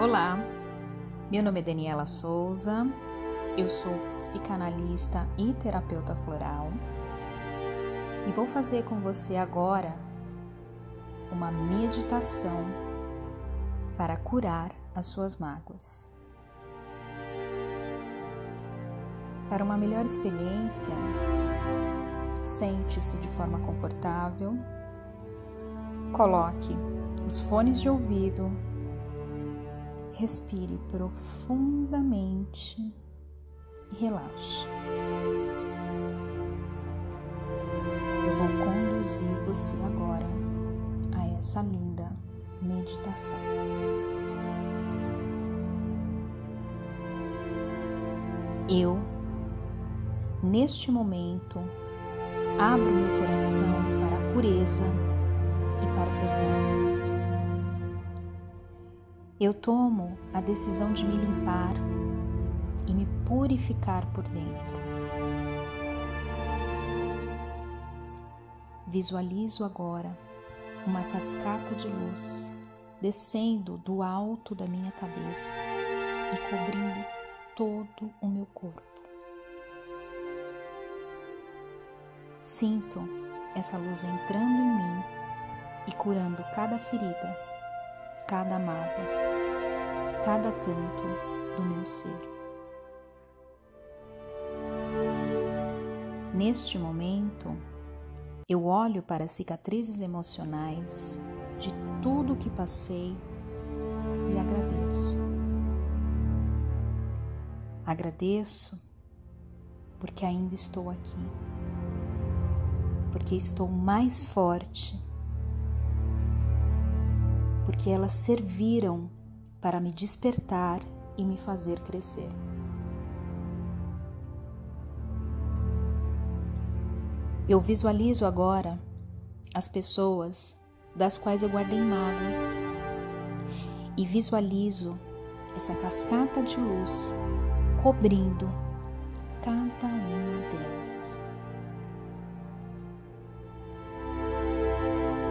Olá, meu nome é Daniela Souza, eu sou psicanalista e terapeuta floral e vou fazer com você agora uma meditação para curar as suas mágoas. Para uma melhor experiência, sente-se de forma confortável, coloque os fones de ouvido Respire profundamente e relaxe. Eu vou conduzir você agora a essa linda meditação. Eu, neste momento, abro meu coração para a pureza e para o perdão. Eu tomo a decisão de me limpar e me purificar por dentro. Visualizo agora uma cascata de luz descendo do alto da minha cabeça e cobrindo todo o meu corpo. Sinto essa luz entrando em mim e curando cada ferida cada mágoa, cada canto do meu ser. Neste momento, eu olho para as cicatrizes emocionais de tudo que passei e agradeço. Agradeço porque ainda estou aqui, porque estou mais forte porque elas serviram para me despertar e me fazer crescer. Eu visualizo agora as pessoas das quais eu guardei mágoas e visualizo essa cascata de luz cobrindo cada uma delas.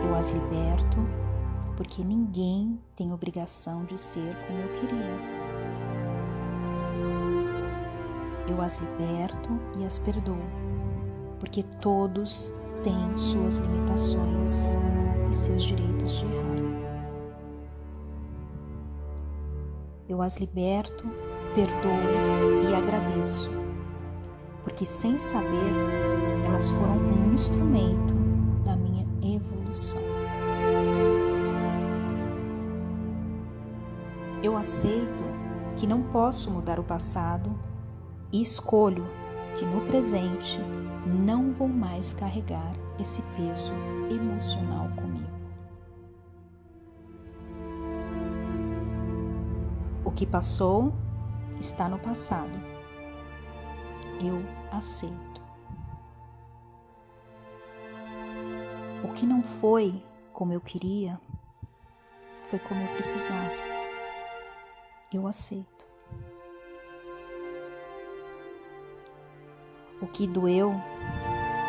Eu as liberto porque ninguém tem obrigação de ser como eu queria. Eu as liberto e as perdoo, porque todos têm suas limitações e seus direitos de errar. Eu as liberto, perdoo e agradeço, porque sem saber, elas foram um instrumento da minha evolução. Eu aceito que não posso mudar o passado e escolho que no presente não vou mais carregar esse peso emocional comigo. O que passou está no passado. Eu aceito. O que não foi como eu queria foi como eu precisava eu aceito. O que doeu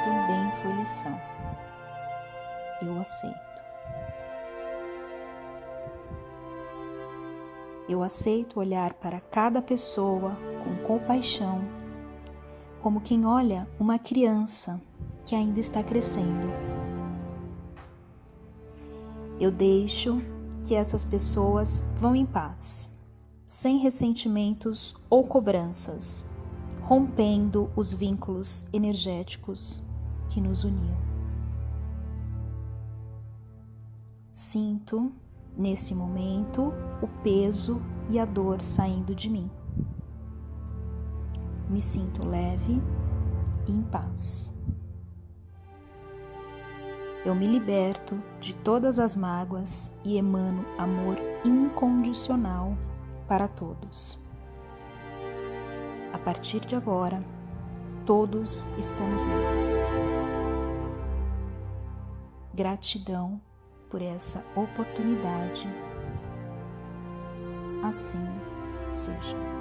também foi lição. Eu aceito. Eu aceito olhar para cada pessoa com compaixão, como quem olha uma criança que ainda está crescendo. Eu deixo que essas pessoas vão em paz sem ressentimentos ou cobranças, rompendo os vínculos energéticos que nos uniam. Sinto, nesse momento, o peso e a dor saindo de mim. Me sinto leve e em paz. Eu me liberto de todas as mágoas e emano amor incondicional para todos. A partir de agora, todos estamos livres. Gratidão por essa oportunidade. Assim seja.